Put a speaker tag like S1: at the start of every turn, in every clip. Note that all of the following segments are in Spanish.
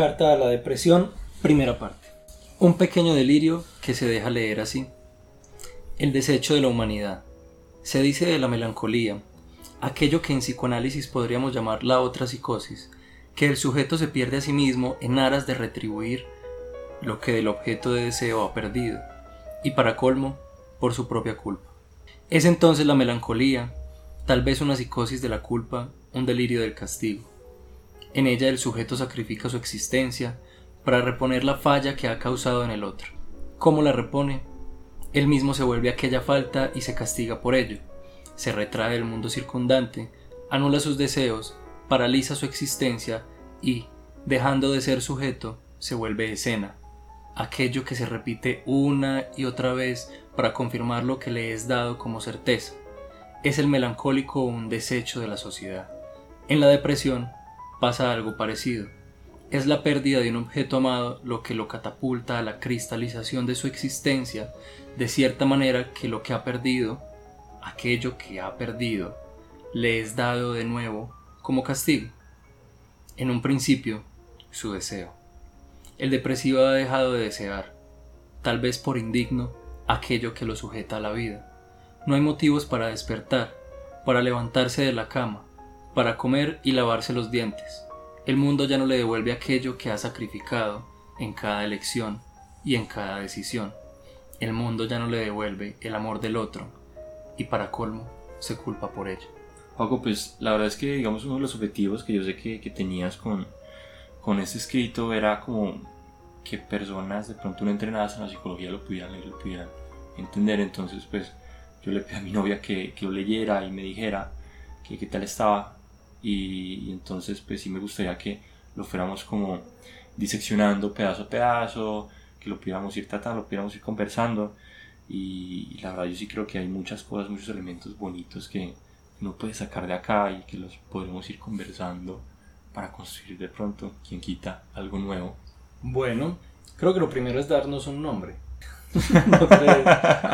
S1: Carta a la depresión, primera parte. Un pequeño delirio que se deja leer así. El desecho de la humanidad. Se dice de la melancolía, aquello que en psicoanálisis podríamos llamar la otra psicosis, que el sujeto se pierde a sí mismo en aras de retribuir lo que del objeto de deseo ha perdido, y para colmo, por su propia culpa. Es entonces la melancolía, tal vez una psicosis de la culpa, un delirio del castigo. En ella el sujeto sacrifica su existencia para reponer la falla que ha causado en el otro. ¿Cómo la repone? Él mismo se vuelve aquella falta y se castiga por ello. Se retrae del mundo circundante, anula sus deseos, paraliza su existencia y, dejando de ser sujeto, se vuelve escena, aquello que se repite una y otra vez para confirmar lo que le es dado como certeza. Es el melancólico un desecho de la sociedad. En la depresión pasa algo parecido. Es la pérdida de un objeto amado lo que lo catapulta a la cristalización de su existencia, de cierta manera que lo que ha perdido, aquello que ha perdido, le es dado de nuevo como castigo. En un principio, su deseo. El depresivo ha dejado de desear, tal vez por indigno, aquello que lo sujeta a la vida. No hay motivos para despertar, para levantarse de la cama, para comer y lavarse los dientes. El mundo ya no le devuelve aquello que ha sacrificado en cada elección y en cada decisión. El mundo ya no le devuelve el amor del otro y para colmo se culpa por ello.
S2: Paco, pues la verdad es que digamos uno de los objetivos que yo sé que, que tenías con, con este escrito era como que personas de pronto no entrenadas en la psicología lo pudieran leer, lo pudieran entender. Entonces pues yo le pedí a mi novia que, que lo leyera y me dijera que qué tal estaba y, entonces pues sí me gustaría que lo fuéramos como diseccionando pedazo a pedazo, que lo pudiéramos ir tratando, lo pudiéramos ir conversando y, la verdad yo sí creo que hay muchas cosas, muchos elementos bonitos que uno puede sacar de acá y que los podremos ir conversando para construir de pronto, quien quita, algo nuevo.
S1: Bueno, creo que lo primero es darnos un nombre. no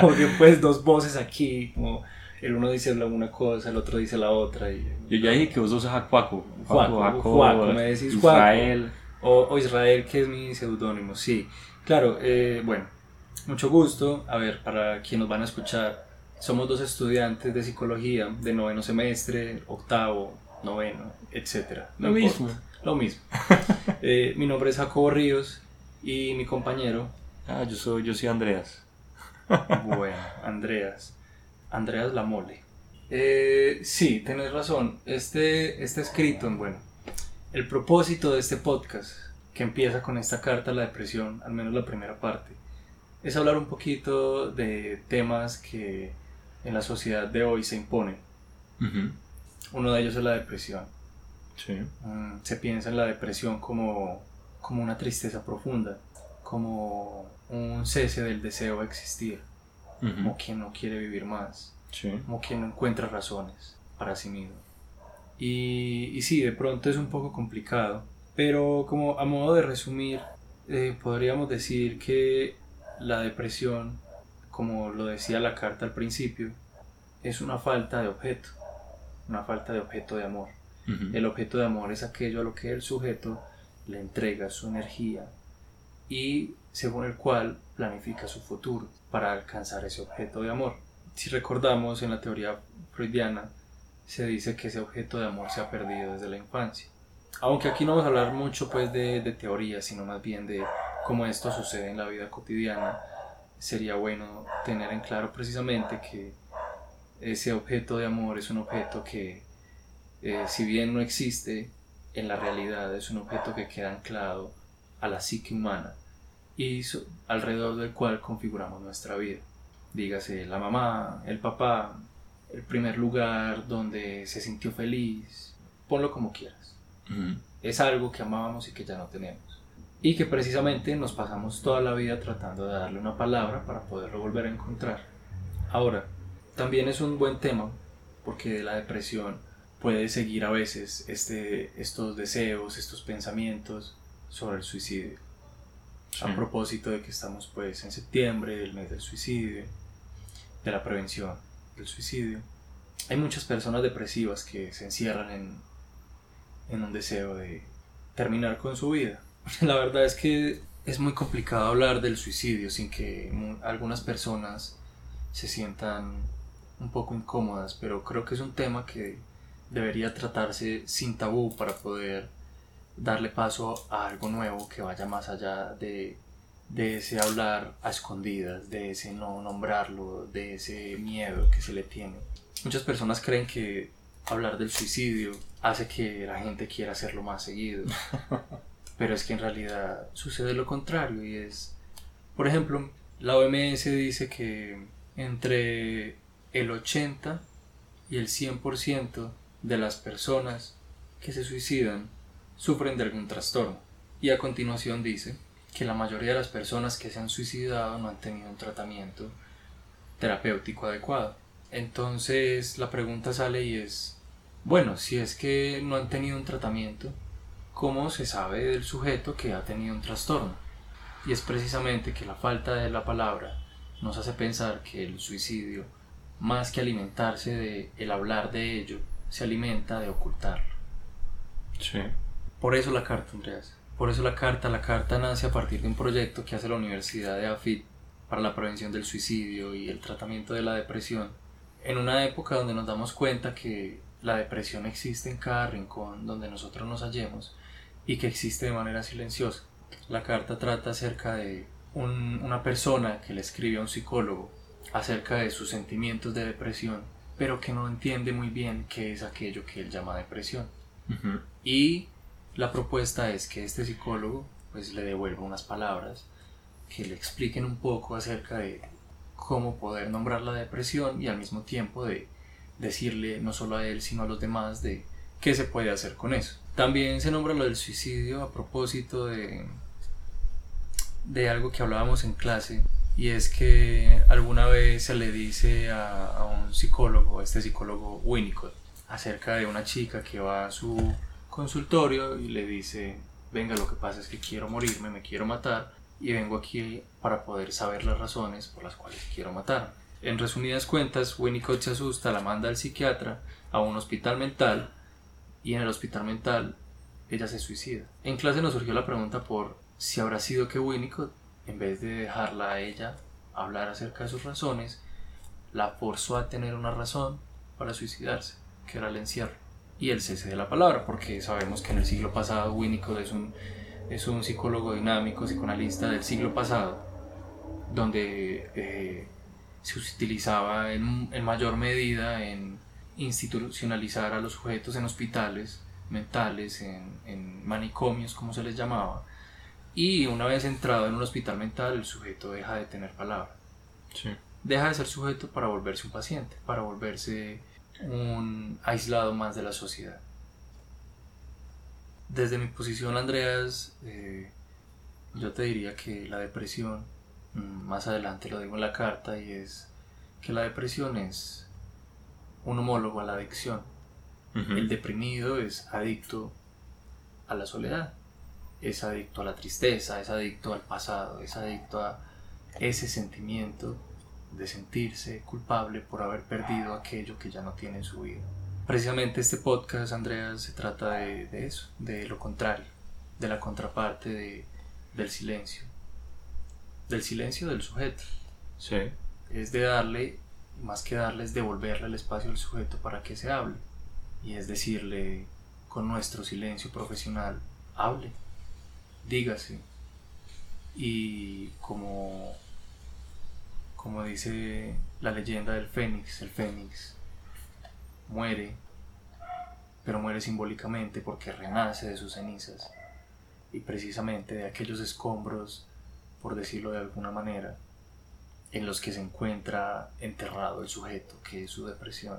S1: como que pues dos voces aquí, como el uno dice una cosa, el otro dice la otra. Y,
S2: Yo ya dije que vos sos Jacuaco.
S1: Juaco, me decís Israel. O, Israel, que es mi seudónimo, sí. Claro, eh, bueno, mucho gusto. A ver, para quienes nos van a escuchar, somos dos estudiantes de psicología de noveno semestre, octavo, noveno, etc.
S2: Lo mismo.
S1: Lo mismo. Eh, mi nombre es Jacobo Ríos y mi compañero.
S2: Ah, yo soy, yo soy Andreas.
S1: bueno, Andreas. Andreas Lamole. Eh, sí, tenés razón. Este, este escrito, bueno, el propósito de este podcast, que empieza con esta carta a la depresión, al menos la primera parte, es hablar un poquito de temas que en la sociedad de hoy se imponen. Uno de ellos es la depresión. Mm, se piensa en la depresión como, como una tristeza profunda, como un cese del deseo de existir como quien no quiere vivir más, como quien no encuentra razones para sí mismo. Y, y sí, de pronto es un poco complicado, pero como a modo de resumir, eh, podríamos decir que la depresión, como lo decía la carta al principio, es una falta de objeto, una falta de objeto de amor. El objeto de amor es aquello a lo que el sujeto le entrega su energía y según el cual planifica su futuro para alcanzar ese objeto de amor. Si recordamos en la teoría freudiana, se dice que ese objeto de amor se ha perdido desde la infancia. Aunque aquí no vamos a hablar mucho pues de, de teoría, sino más bien de cómo esto sucede en la vida cotidiana, sería bueno tener en claro precisamente que ese objeto de amor es un objeto que, eh, si bien no existe en la realidad, es un objeto que queda anclado a la psique humana y alrededor del cual configuramos nuestra vida. Dígase la mamá, el papá, el primer lugar donde se sintió feliz, ponlo como quieras. Es algo que amábamos y que ya no tenemos. Y que precisamente nos pasamos toda la vida tratando de darle una palabra para poderlo volver a encontrar. Ahora, también es un buen tema porque la depresión puede seguir a veces este, estos deseos, estos pensamientos sobre el suicidio a propósito de que estamos pues en septiembre, el mes del suicidio, de la prevención del suicidio. Hay muchas personas depresivas que se encierran en, en un deseo de terminar con su vida, La verdad es que es muy complicado hablar del suicidio sin que algunas personas se sientan un poco incómodas, pero creo que es un tema que debería tratarse sin tabú para poder darle paso a algo nuevo que vaya más allá de, de ese hablar a escondidas, de ese no nombrarlo, de ese miedo que se le tiene. Muchas personas creen que hablar del suicidio hace que la gente quiera hacerlo más seguido. Pero es que en realidad sucede lo contrario y es, por ejemplo, la OMS dice que entre el 80 y el 100% de las personas que se suicidan sufren de algún trastorno. Y a continuación dice que la mayoría de las personas que se han suicidado no han tenido un tratamiento terapéutico adecuado. Entonces la pregunta sale y es, bueno, si es que no han tenido un tratamiento, ¿cómo se sabe del sujeto que ha tenido un trastorno? Y es precisamente que la falta de la palabra nos hace pensar que el suicidio, más que alimentarse de el hablar de ello, se alimenta de ocultarlo.
S2: Sí.
S1: Por eso la carta, Andreas. Por eso la carta, la carta nace a partir de un proyecto que hace la Universidad de AFIT para la prevención del suicidio y el tratamiento de la depresión. En una época donde nos damos cuenta que la depresión existe en cada rincón donde nosotros nos hallemos y que existe de manera silenciosa. La carta trata acerca de una persona que le escribe a un psicólogo acerca de sus sentimientos de depresión, pero que no entiende muy bien qué es aquello que él llama depresión. Y la propuesta es que este psicólogo pues le devuelva unas palabras que le expliquen un poco acerca de cómo poder nombrar la depresión y al mismo tiempo de decirle no solo a él sino a los demás de qué se puede hacer con eso. También se nombra lo del suicidio a propósito de, de algo que hablábamos en clase y es que alguna vez se le dice a, a un psicólogo, este psicólogo Winnicott, acerca de una chica que va a su consultorio y le dice, venga, lo que pasa es que quiero morirme, me quiero matar y vengo aquí para poder saber las razones por las cuales quiero matar. En resumidas cuentas, Winnicott se asusta, la manda al psiquiatra a un hospital mental y en el hospital mental ella se suicida. En clase nos surgió la pregunta por si habrá sido que Winnicott, en vez de dejarla a ella hablar acerca de sus razones, la forzó a tener una razón para suicidarse, que era el encierro y el cese de la palabra, porque sabemos que en el siglo pasado Winnicott es un, es un psicólogo dinámico, psicoanalista del siglo pasado, donde eh, se utilizaba en, en, mayor medida en institucionalizar a los sujetos en hospitales mentales, en, en manicomios, como se les llamaba, y una vez entrado en un hospital mental el sujeto deja de tener palabra.
S2: Sí.
S1: Deja de ser sujeto para volverse un paciente, para volverse un aislado más de la sociedad. Desde mi posición, Andreas, eh, yo te diría que la depresión, mm, más adelante lo digo en la carta, y es que la depresión es un homólogo a la adicción. El deprimido es adicto a la soledad, es adicto a la tristeza, es adicto al pasado, es adicto a ese sentimiento de sentirse culpable por haber perdido aquello que ya no tiene en su vida. Precisamente este podcast, Andrea, se trata de, eso, de lo contrario, de la contraparte de, del silencio, del silencio del sujeto.
S2: Sí.
S1: Es de darle, más que darle, es devolverle el espacio al sujeto para que se hable. Y es decirle con nuestro silencio profesional, hable, dígase. Y como como dice la leyenda del Fénix, el Fénix muere, pero muere simbólicamente porque renace de sus cenizas y precisamente de aquellos escombros, por decirlo de alguna manera, en los que se encuentra enterrado el sujeto, que es su depresión.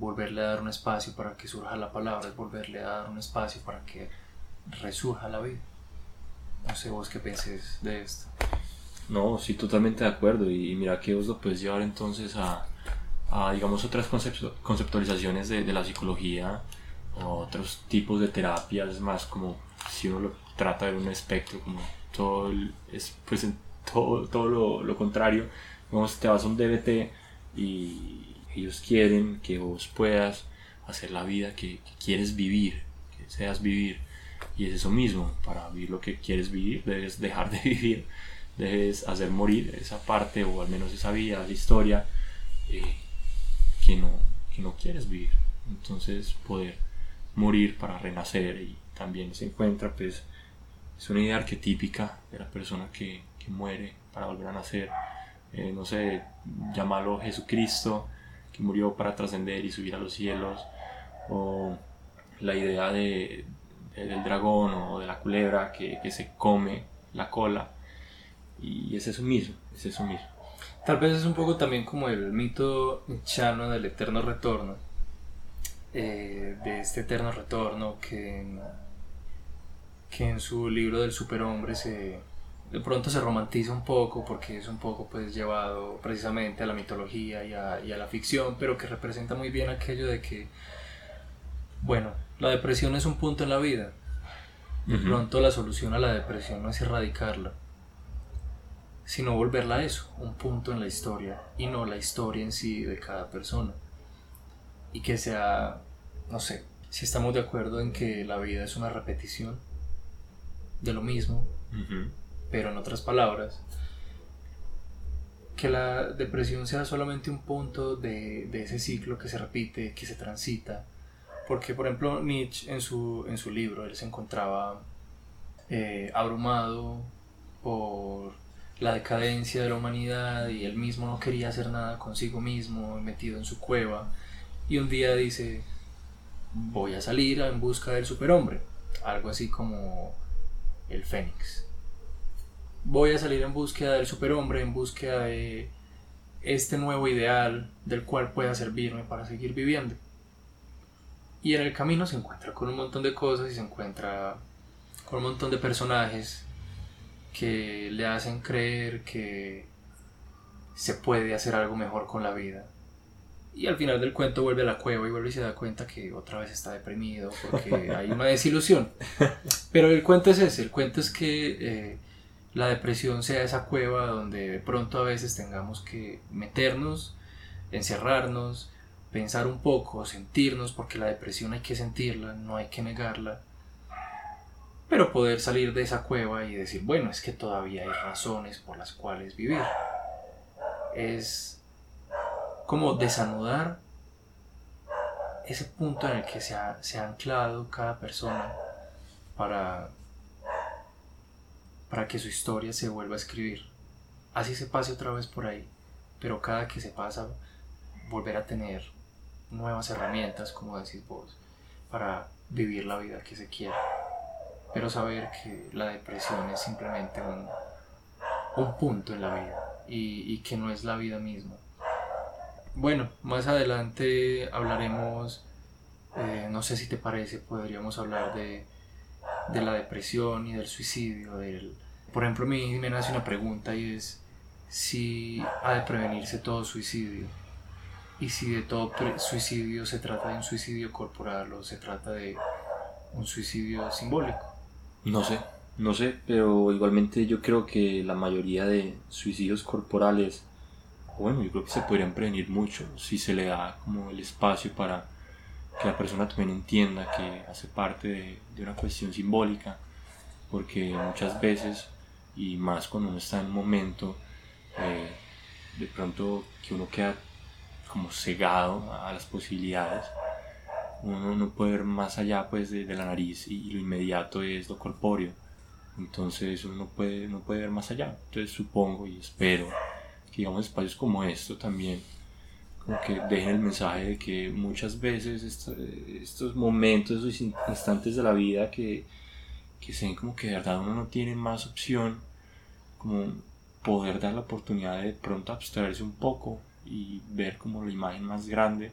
S1: Volverle a dar un espacio para que surja la palabra es volverle a dar un espacio para que resurja la vida. No sé vos qué pensés de esto.
S2: No, sí, totalmente de acuerdo. Y, mira que vos lo puedes llevar entonces a, a digamos, otras conceptualizaciones de, de, la psicología otros tipos de terapias, más como si uno lo trata de un espectro, como todo, es, pues, todo, todo lo, lo, contrario. Vamos, te vas a un DBT y ellos quieren que vos puedas hacer la vida que, que quieres vivir, que deseas vivir. Y es eso mismo, para vivir lo que quieres vivir, debes dejar de vivir, debes hacer morir esa parte o al menos esa vida, esa historia eh, que, no, que no quieres vivir. Entonces poder morir para renacer y también se encuentra pues es una idea arquetípica de la persona que, que muere para volver a nacer. Eh, no sé, llamarlo Jesucristo, que murió para trascender y subir a los cielos, o la idea de, del dragón o de la culebra que, que, se come la cola, y es eso mismo, es eso mismo.
S1: Tal vez es un poco también como el mito chano del eterno retorno, eh, de este eterno retorno que que en su libro del superhombre se de pronto se romantiza un poco porque es un poco pues llevado precisamente a la mitología y a, y a la ficción, pero que representa muy bien aquello de que, bueno, la depresión es un punto en la vida. De pronto la solución a la depresión no es erradicarla, sino volverla a eso, un punto en la historia, y no la historia en sí de cada persona. Y que sea, no sé, si estamos de acuerdo en que la vida es una repetición, de lo mismo, pero en otras palabras, que la depresión sea solamente un punto de, ese ciclo que se repite, que se transita. Porque, por ejemplo, Nietzsche en su, en su libro, él se encontraba eh, abrumado por la decadencia de la humanidad y él mismo no quería hacer nada consigo mismo, metido en su cueva. Y un día dice, voy a salir en busca del superhombre. Algo así como el Fénix. Voy a salir en búsqueda del superhombre, en búsqueda de este nuevo ideal del cual pueda servirme para seguir viviendo. Y en el camino se encuentra con un montón de cosas y se encuentra con un montón de personajes que le hacen creer que se puede hacer algo mejor con la vida. Y al final del cuento vuelve a la cueva y vuelve y se da cuenta que otra vez está deprimido porque hay una desilusión. Pero el cuento es ese, el cuento es que eh, la depresión sea esa cueva donde de pronto a veces tengamos que meternos, encerrarnos, pensar un poco, sentirnos, porque la depresión hay que sentirla, no hay que negarla. Pero poder salir de esa cueva y decir, bueno, es que todavía hay razones por las cuales vivir. Es como desanudar ese punto en el que se ha, se ha anclado cada persona para, para que su historia se vuelva a escribir. Así se pase otra vez por ahí, pero cada que se pasa, volver a tener nuevas herramientas, como decís vos, para vivir la vida que se quiere. Pero saber que la depresión es simplemente un, un punto en la vida y, y que no es la vida misma bueno, más adelante hablaremos, eh, no sé si te parece, podríamos hablar de, de la depresión y del suicidio. Del... Por ejemplo, a mí me nace una pregunta y es si ha de prevenirse todo suicidio y si de todo suicidio se trata de un suicidio corporal o se trata de un suicidio simbólico.
S2: No sé, no sé, pero igualmente yo creo que la mayoría de suicidios corporales bueno, yo creo que se podrían prevenir mucho si se le da como el espacio para que la persona también entienda que hace parte de, una cuestión simbólica, porque muchas veces, y más cuando uno está en un momento, eh, de pronto que uno queda como cegado a, las posibilidades, uno no puede ver más allá pues de, de la nariz y, lo inmediato es lo corpóreo, entonces uno no puede, no puede ver más allá, entonces supongo y espero digamos espacios como esto también como que dejen el mensaje de que muchas veces estos momentos, estos instantes de la vida que, que se ven como que de verdad uno no tiene más opción, como poder dar la oportunidad de, pronto abstraerse un poco y ver como la imagen más grande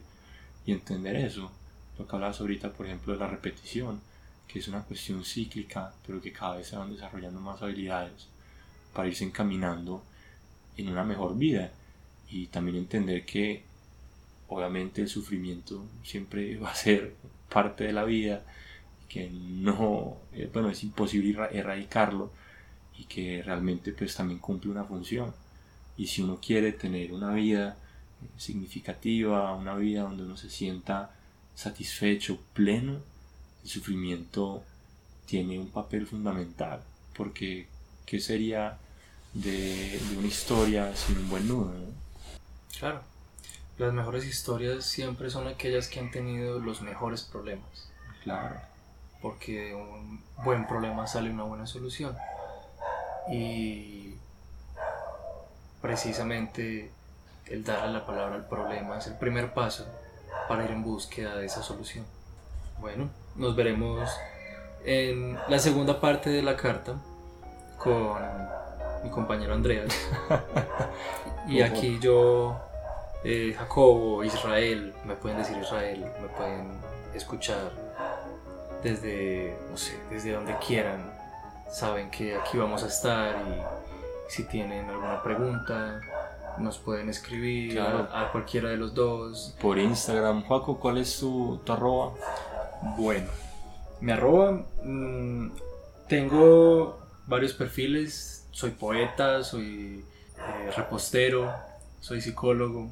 S2: y entender eso. Lo que hablabas ahorita, por ejemplo, de la repetición, que es una cuestión cíclica, pero que cada vez se van desarrollando más habilidades para irse encaminando en una mejor vida. Y también entender que obviamente el sufrimiento siempre va a ser parte de la vida que no eh, bueno es imposible erradicarlo y que realmente pues también cumple una función. Y si uno quiere tener una vida significativa una vida donde uno se sienta satisfecho pleno el sufrimiento tiene un papel fundamental, porque ¿qué sería de, de una historia sin un buen nudo? ¿no?
S1: Claro. Las mejores historias siempre son aquellas que han tenido los mejores problemas.
S2: Claro.
S1: Porque de un buen problema sale una buena solución. Y precisamente el darle la palabra al problema es el primer paso para ir en búsqueda de esa solución. Bueno, nos veremos en la segunda parte de la carta con mi compañero Andreas. y aquí yo, eh, Jacobo, Israel, me pueden decir Israel, me pueden escuchar desde, no sé, desde donde quieran. Saben que aquí vamos a estar y si tienen alguna pregunta, nos pueden escribir
S2: Claro.
S1: a, a cualquiera de los dos.
S2: Por Instagram, Juaco, ¿cuál es tu, tu arroba?
S1: Bueno, mi arroba, mm, tengo varios perfiles, soy poeta, soy eh, repostero, soy psicólogo,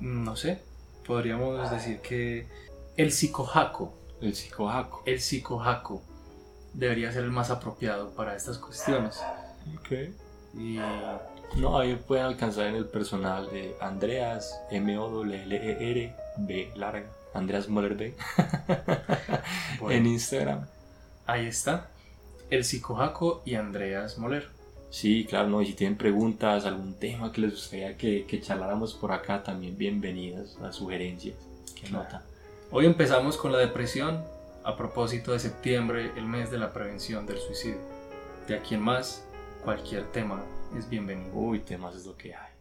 S1: Mm, no sé, podríamos decir que el psicojaco,
S2: El psicojaco.
S1: el psicojaco debería ser el más apropiado para estas cuestiones.
S2: Ok.
S1: Y
S2: No, ahí pueden alcanzar en el personal de Andreas, M-O-L-L-E-R, B larga, Andreas Moller B,
S1: bueno,
S2: en Instagram.
S1: ahí está, el psicojaco y Andreas Moller.
S2: Sí, claro, no, y si tienen preguntas, algún tema que les gustaría que, que charláramos por acá, también bienvenidas las sugerencias. ¿Qué
S1: Claro.
S2: nota?
S1: Hoy empezamos con la depresión a propósito de septiembre, el mes de la prevención del suicidio. De aquí en más, cualquier tema es bienvenido.
S2: Uy, temas es lo que hay.